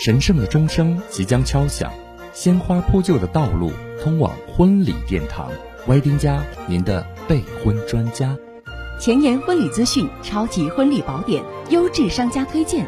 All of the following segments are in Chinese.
神圣的钟声即将敲响，鲜花铺就的道路通往婚礼殿堂。歪丁家，您的备婚专家。前沿婚礼资讯，超级婚礼宝典，优质商家推荐。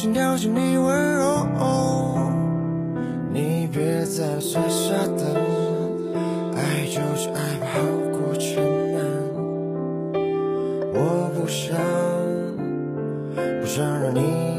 心跳是你温柔。你别再傻傻等爱就是爱吧好过沉闷我不想不想让你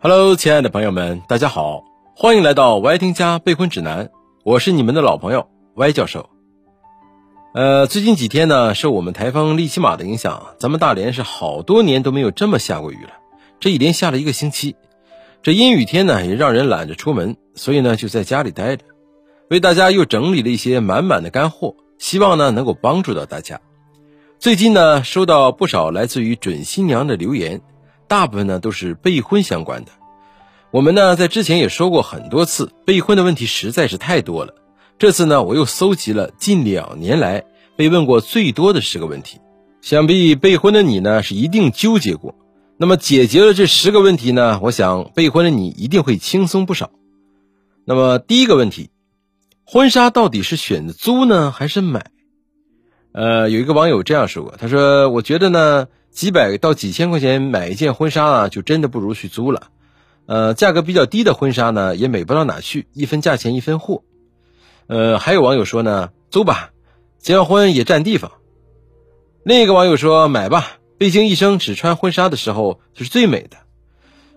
Hello，亲爱的朋友们，大家好，欢迎来到 Y 听家备婚指南，我是你们的老朋友 Y 教授。呃，最近几天呢，受我们台风利奇马的影响，咱们大连是好多年都没有这么下过雨了，这一连下了一个星期。这阴雨天呢，也让人懒得出门，所以呢，就在家里待着，为大家又整理了一些满满的干货，希望呢能够帮助到大家。最近呢，收到不少来自于准新娘的留言。大部分呢都是备婚相关的，我们呢在之前也说过很多次，备婚的问题实在是太多了。这次呢我又搜集了近两年来被问过最多的十个问题，想必备婚的你呢是一定纠结过。那么解决了这十个问题呢，我想备婚的你一定会轻松不少。那么第一个问题，婚纱到底是选择租呢还是买？呃，有一个网友这样说过，他说：“我觉得呢。”几百到几千块钱买一件婚纱啊，就真的不如去租了。呃，价格比较低的婚纱呢，也美不到哪去，一分价钱一分货。呃，还有网友说呢，租吧，结完婚也占地方。另一个网友说，买吧，毕竟一生只穿婚纱的时候是最美的。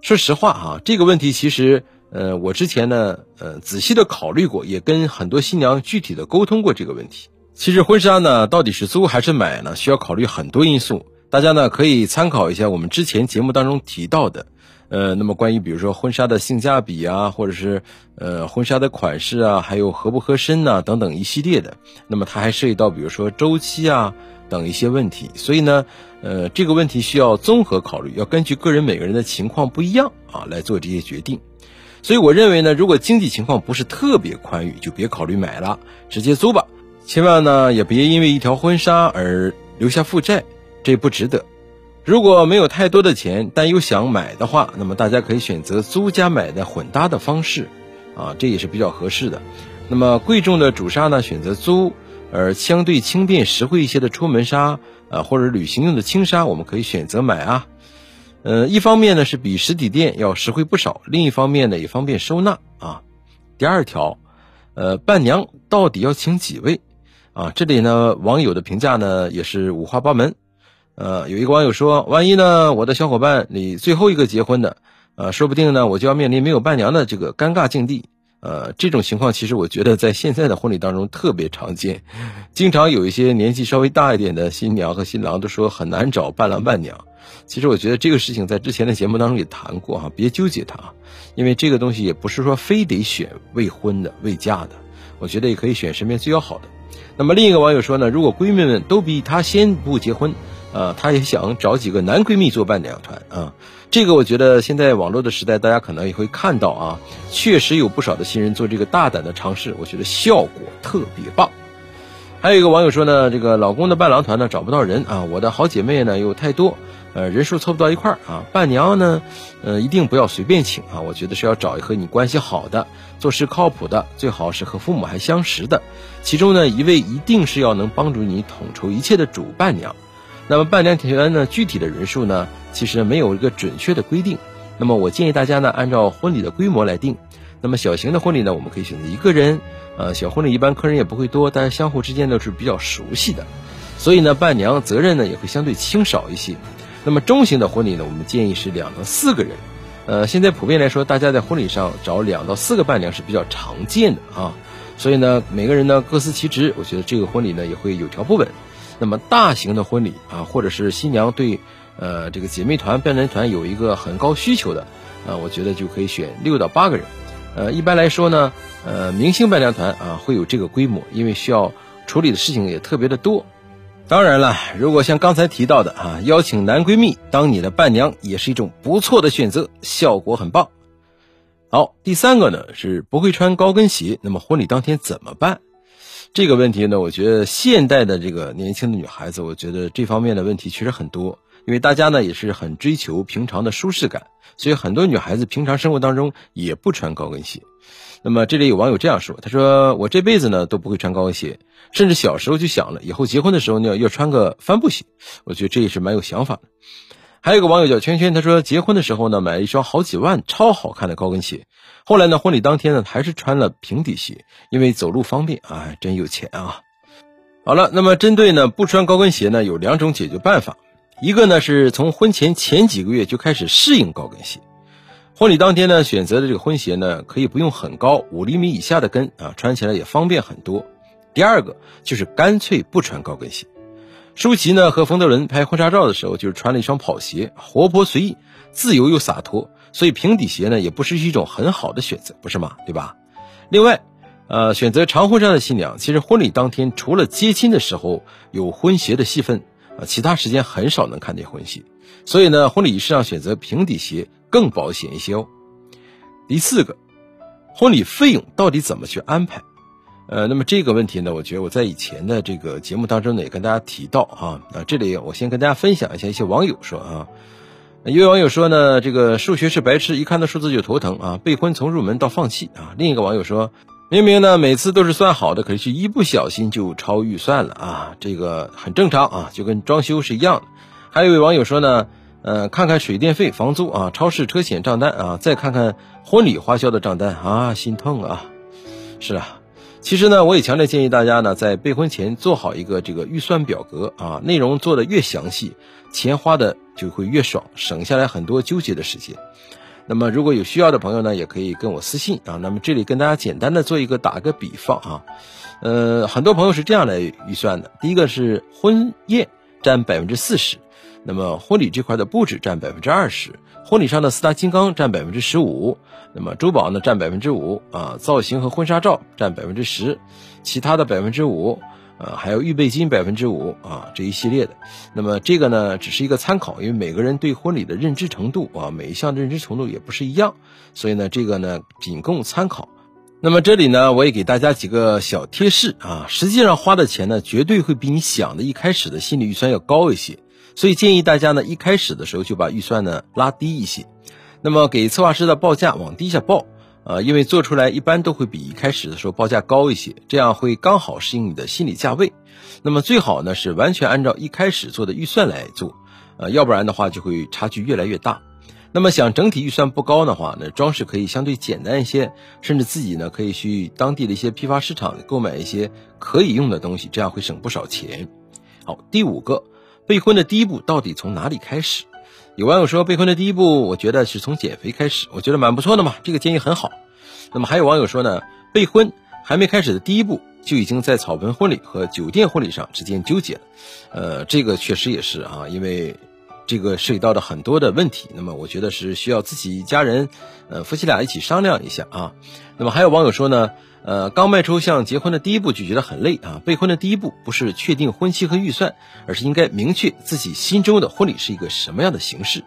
说实话啊，这个问题其实，呃，我之前呢，呃，仔细的考虑过，也跟很多新娘具体的沟通过这个问题。其实婚纱呢，到底是租还是买呢，需要考虑很多因素。大家呢可以参考一下我们之前节目当中提到的，呃，那么关于比如说婚纱的性价比啊，或者是呃婚纱的款式啊，还有合不合身呐等等一系列的，那么它还涉及到比如说周期啊等一些问题，所以呢，呃，这个问题需要综合考虑，要根据个人每个人的情况不一样啊来做这些决定。所以我认为呢，如果经济情况不是特别宽裕，就别考虑买了，直接租吧。千万呢也别因为一条婚纱而留下负债。这不值得。如果没有太多的钱，但又想买的话，那么大家可以选择租加买的混搭的方式，啊，这也是比较合适的。那么贵重的主纱呢，选择租；而相对轻便实惠一些的出门纱，啊，或者旅行用的轻纱，我们可以选择买啊。呃，一方面呢是比实体店要实惠不少，另一方面呢也方便收纳啊。第二条，呃，伴娘到底要请几位？啊，这里呢网友的评价呢也是五花八门。呃，有一个网友说，万一呢，我的小伙伴你最后一个结婚的，呃，说不定呢，我就要面临没有伴娘的这个尴尬境地。呃，这种情况其实我觉得在现在的婚礼当中特别常见，经常有一些年纪稍微大一点的新娘和新郎都说很难找伴郎伴娘。其实我觉得这个事情在之前的节目当中也谈过哈，别纠结它，因为这个东西也不是说非得选未婚的未嫁的。我觉得也可以选身边最要好的。那么另一个网友说呢，如果闺蜜们都比她先不结婚，呃，她也想找几个男闺蜜做伴娘团啊。这个我觉得现在网络的时代，大家可能也会看到啊，确实有不少的新人做这个大胆的尝试，我觉得效果特别棒。还有一个网友说呢，这个老公的伴郎团呢找不到人啊，我的好姐妹呢又太多，呃，人数凑不到一块儿啊，伴娘呢，呃，一定不要随便请啊，我觉得是要找一和你关系好的，做事靠谱的，最好是和父母还相识的，其中呢一位一定是要能帮助你统筹一切的主伴娘。那么伴娘团呢，具体的人数呢，其实没有一个准确的规定。那么我建议大家呢，按照婚礼的规模来定。那么小型的婚礼呢，我们可以选择一个人。呃，小婚礼一般客人也不会多，但是相互之间都是比较熟悉的，所以呢，伴娘责任呢也会相对轻少一些。那么中型的婚礼呢，我们建议是两到四个人。呃，现在普遍来说，大家在婚礼上找两到四个伴娘是比较常见的啊。所以呢，每个人呢各司其职，我觉得这个婚礼呢也会有条不紊。那么大型的婚礼啊，或者是新娘对呃这个姐妹团、伴娘团有一个很高需求的，呃，我觉得就可以选六到八个人。呃，一般来说呢，呃，明星伴娘团啊会有这个规模，因为需要处理的事情也特别的多。当然了，如果像刚才提到的啊，邀请男闺蜜当你的伴娘也是一种不错的选择，效果很棒。好，第三个呢是不会穿高跟鞋，那么婚礼当天怎么办？这个问题呢，我觉得现代的这个年轻的女孩子，我觉得这方面的问题确实很多。因为大家呢也是很追求平常的舒适感，所以很多女孩子平常生活当中也不穿高跟鞋。那么这里有网友这样说：“他说我这辈子呢都不会穿高跟鞋，甚至小时候就想了以后结婚的时候呢要穿个帆布鞋。”我觉得这也是蛮有想法的。还有一个网友叫圈圈，他说结婚的时候呢买了一双好几万超好看的高跟鞋，后来呢婚礼当天呢还是穿了平底鞋，因为走路方便啊，真有钱啊。好了，那么针对呢不穿高跟鞋呢有两种解决办法。一个呢是从婚前前几个月就开始适应高跟鞋，婚礼当天呢选择的这个婚鞋呢可以不用很高，五厘米以下的跟啊，穿起来也方便很多。第二个就是干脆不穿高跟鞋。舒淇呢和冯德伦拍婚纱照的时候就是穿了一双跑鞋，活泼随意，自由又洒脱，所以平底鞋呢也不是一种很好的选择，不是吗？对吧？另外，呃，选择长婚纱的新娘，其实婚礼当天除了接亲的时候有婚鞋的戏份。啊，其他时间很少能看见婚鞋，所以呢，婚礼仪式上选择平底鞋更保险一些哦。第四个，婚礼费用到底怎么去安排？呃，那么这个问题呢，我觉得我在以前的这个节目当中呢也跟大家提到啊。啊，这里我先跟大家分享一下一些网友说啊，一位网友说呢，这个数学是白痴，一看到数字就头疼啊，备婚从入门到放弃啊。另一个网友说。明明呢，每次都是算好的，可是一不小心就超预算了啊！这个很正常啊，就跟装修是一样的。还有一位网友说呢，呃，看看水电费、房租啊，超市车险账单啊，再看看婚礼花销的账单啊，心痛啊！是啊，其实呢，我也强烈建议大家呢，在备婚前做好一个这个预算表格啊，内容做的越详细，钱花的就会越爽，省下来很多纠结的时间。那么如果有需要的朋友呢，也可以跟我私信啊。那么这里跟大家简单的做一个打个比方啊，呃，很多朋友是这样来预算的：第一个是婚宴占百分之四十，那么婚礼这块的布置占百分之二十，婚礼上的四大金刚占百分之十五，那么珠宝呢占百分之五啊，造型和婚纱照占百分之十，其他的百分之五。呃，还有预备金百分之五啊，这一系列的。那么这个呢，只是一个参考，因为每个人对婚礼的认知程度啊，每一项的认知程度也不是一样，所以呢，这个呢仅供参考。那么这里呢，我也给大家几个小贴士啊，实际上花的钱呢，绝对会比你想的一开始的心理预算要高一些，所以建议大家呢，一开始的时候就把预算呢拉低一些。那么给策划师的报价往低下报。呃，因为做出来一般都会比一开始的时候报价高一些，这样会刚好适应你的心理价位。那么最好呢是完全按照一开始做的预算来做，呃，要不然的话就会差距越来越大。那么想整体预算不高的话，那装饰可以相对简单一些，甚至自己呢可以去当地的一些批发市场购买一些可以用的东西，这样会省不少钱。好，第五个，备婚的第一步到底从哪里开始？有网友说，备婚的第一步，我觉得是从减肥开始，我觉得蛮不错的嘛，这个建议很好。那么还有网友说呢，备婚还没开始的第一步，就已经在草盆婚礼和酒店婚礼上之间纠结了。呃，这个确实也是啊，因为这个涉及到的很多的问题，那么我觉得是需要自己家人，呃，夫妻俩一起商量一下啊。那么还有网友说呢，呃，刚迈出向结婚的第一步就觉得很累啊。备婚的第一步不是确定婚期和预算，而是应该明确自己心中的婚礼是一个什么样的形式。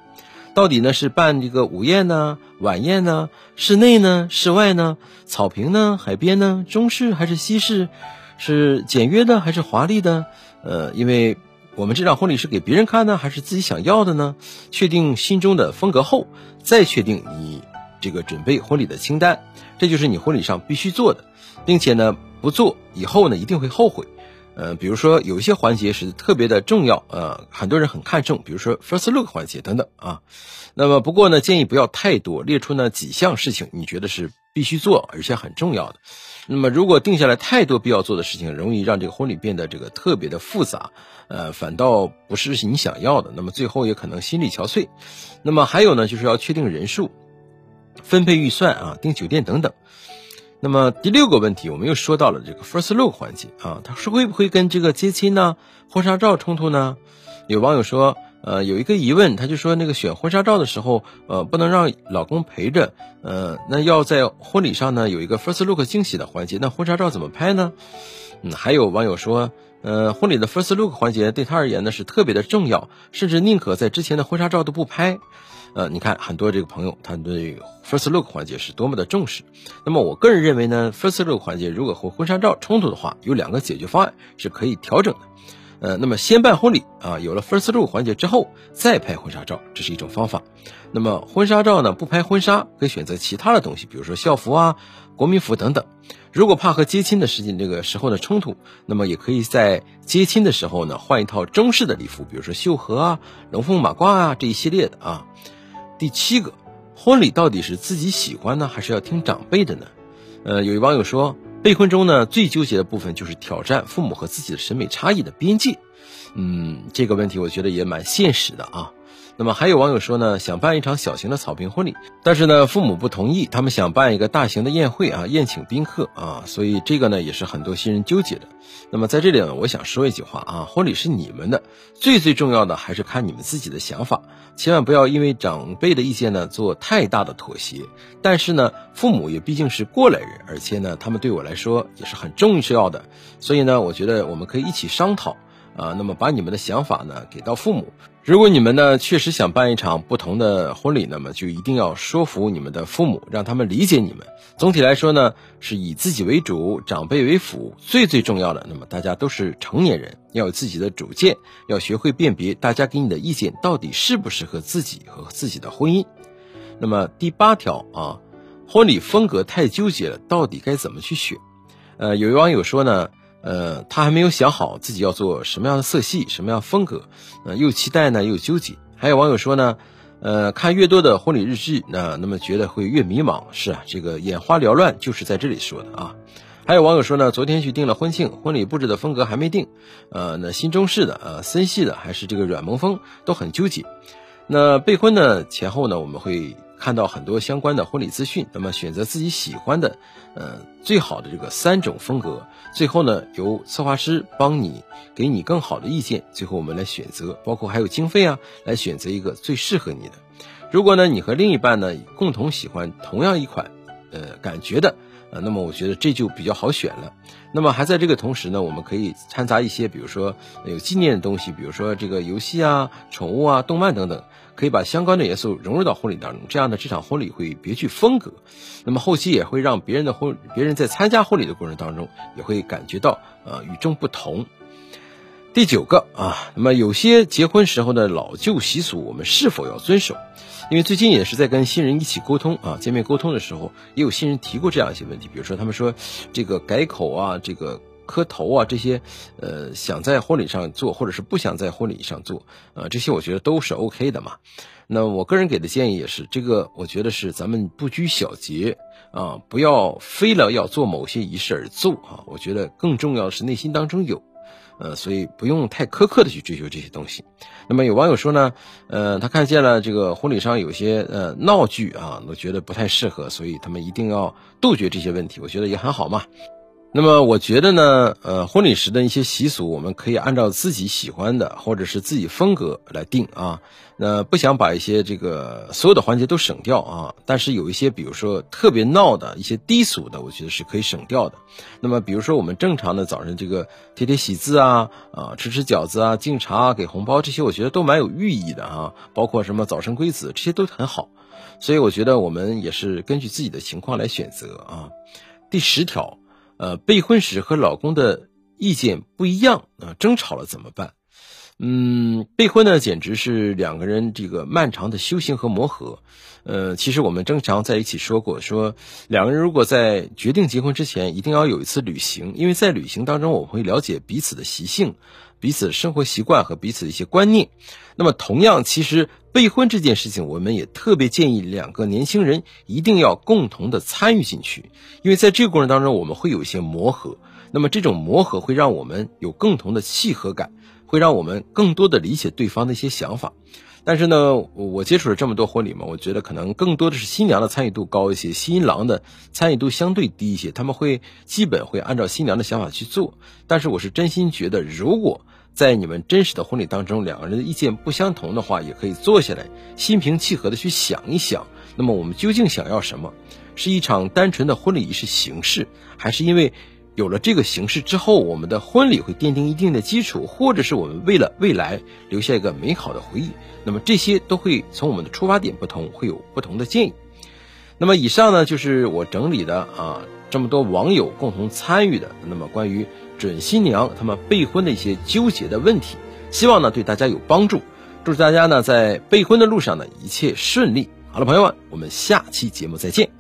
到底呢是办这个午宴呢、晚宴呢、室内呢、室外呢、草坪呢、海边呢、中式还是西式，是简约的还是华丽的？呃，因为我们这场婚礼是给别人看呢，还是自己想要的呢？确定心中的风格后，再确定你这个准备婚礼的清单，这就是你婚礼上必须做的。并且呢，不做以后呢一定会后悔。呃，比如说有一些环节是特别的重要，呃，很多人很看重，比如说 first look 环节等等啊。那么不过呢，建议不要太多，列出呢几项事情，你觉得是必须做而且很重要的。那么如果定下来太多必要做的事情，容易让这个婚礼变得这个特别的复杂，呃，反倒不是你想要的。那么最后也可能心力憔悴。那么还有呢，就是要确定人数、分配预算啊、订酒店等等。那么第六个问题，我们又说到了这个 first look 环节啊，它是会不会跟这个接亲呢、婚纱照冲突呢？有网友说，呃，有一个疑问，他就说那个选婚纱照的时候，呃，不能让老公陪着，呃，那要在婚礼上呢有一个 first look 惊喜的环节，那婚纱照怎么拍呢？嗯，还有网友说，呃，婚礼的 first look 环节对他而言呢是特别的重要，甚至宁可在之前的婚纱照都不拍。呃，你看很多这个朋友，他对 first look 环节是多么的重视。那么我个人认为呢，first look 环节如果和婚纱照冲突的话，有两个解决方案是可以调整的。呃，那么先办婚礼啊，有了 first look 环节之后再拍婚纱照，这是一种方法。那么婚纱照呢，不拍婚纱，可以选择其他的东西，比如说校服啊、国民服等等。如果怕和接亲的时间这个时候的冲突，那么也可以在接亲的时候呢，换一套中式的礼服，比如说绣荷啊、龙凤马褂啊这一系列的啊。第七个，婚礼到底是自己喜欢呢，还是要听长辈的呢？呃，有一网友说，备婚中呢最纠结的部分就是挑战父母和自己的审美差异的边界。嗯，这个问题我觉得也蛮现实的啊。那么还有网友说呢，想办一场小型的草坪婚礼，但是呢父母不同意，他们想办一个大型的宴会啊，宴请宾客啊，所以这个呢也是很多新人纠结的。那么在这里呢，我想说一句话啊，婚礼是你们的，最最重要的还是看你们自己的想法，千万不要因为长辈的意见呢做太大的妥协。但是呢，父母也毕竟是过来人，而且呢他们对我来说也是很重要的，所以呢，我觉得我们可以一起商讨。啊，那么把你们的想法呢给到父母。如果你们呢确实想办一场不同的婚礼，那么就一定要说服你们的父母，让他们理解你们。总体来说呢，是以自己为主，长辈为辅。最最重要的，那么大家都是成年人，要有自己的主见，要学会辨别大家给你的意见到底适不适合自己和自己的婚姻。那么第八条啊，婚礼风格太纠结了，到底该怎么去选？呃，有网友说呢。呃，他还没有想好自己要做什么样的色系、什么样风格，呃，又期待呢，又纠结。还有网友说呢，呃，看越多的婚礼日志，那那么觉得会越迷茫。是啊，这个眼花缭乱就是在这里说的啊。还有网友说呢，昨天去订了婚庆，婚礼布置的风格还没定，呃，那新中式的、呃，森系的还是这个软萌风，都很纠结。那备婚呢前后呢，我们会。看到很多相关的婚礼资讯，那么选择自己喜欢的，呃，最好的这个三种风格，最后呢由策划师帮你给你更好的意见，最后我们来选择，包括还有经费啊，来选择一个最适合你的。如果呢你和另一半呢共同喜欢同样一款，呃，感觉的。呃，那么我觉得这就比较好选了。那么还在这个同时呢，我们可以掺杂一些，比如说有纪念的东西，比如说这个游戏啊、宠物啊、动漫等等，可以把相关的元素融入到婚礼当中。这样的这场婚礼会别具风格。那么后期也会让别人的婚，别人在参加婚礼的过程当中，也会感觉到呃与众不同。第九个啊，那么有些结婚时候的老旧习俗，我们是否要遵守？因为最近也是在跟新人一起沟通啊，见面沟通的时候，也有新人提过这样一些问题，比如说他们说这个改口啊，这个磕头啊，这些呃想在婚礼上做，或者是不想在婚礼上做，呃，这些我觉得都是 OK 的嘛。那我个人给的建议也是，这个我觉得是咱们不拘小节啊，不要非了要做某些仪式而做啊。我觉得更重要的是内心当中有。呃，所以不用太苛刻的去追求这些东西。那么有网友说呢，呃，他看见了这个婚礼上有些呃闹剧啊，都觉得不太适合，所以他们一定要杜绝这些问题。我觉得也很好嘛。那么我觉得呢，呃，婚礼时的一些习俗，我们可以按照自己喜欢的或者是自己风格来定啊。那不想把一些这个所有的环节都省掉啊，但是有一些，比如说特别闹的一些低俗的，我觉得是可以省掉的。那么比如说我们正常的早晨这个贴贴喜字啊，啊吃吃饺子啊，敬茶啊给红包这些，我觉得都蛮有寓意的啊。包括什么早生贵子，这些都很好。所以我觉得我们也是根据自己的情况来选择啊。第十条，呃，备婚时和老公的意见不一样啊，争吵了怎么办？嗯，备婚呢，简直是两个人这个漫长的修行和磨合。呃，其实我们正常在一起说过，说两个人如果在决定结婚之前，一定要有一次旅行，因为在旅行当中，我们会了解彼此的习性、彼此生活习惯和彼此的一些观念。那么，同样，其实备婚这件事情，我们也特别建议两个年轻人一定要共同的参与进去，因为在这个过程当中，我们会有一些磨合。那么，这种磨合会让我们有共同的契合感。会让我们更多的理解对方的一些想法，但是呢，我接触了这么多婚礼嘛，我觉得可能更多的是新娘的参与度高一些，新郎的参与度相对低一些。他们会基本会按照新娘的想法去做。但是我是真心觉得，如果在你们真实的婚礼当中，两个人的意见不相同的话，也可以坐下来心平气和的去想一想，那么我们究竟想要什么？是一场单纯的婚礼仪式形式，还是因为？有了这个形式之后，我们的婚礼会奠定一定的基础，或者是我们为了未来留下一个美好的回忆。那么这些都会从我们的出发点不同，会有不同的建议。那么以上呢，就是我整理的啊这么多网友共同参与的，那么关于准新娘他们备婚的一些纠结的问题，希望呢对大家有帮助。祝大家呢在备婚的路上呢一切顺利。好了，朋友们，我们下期节目再见。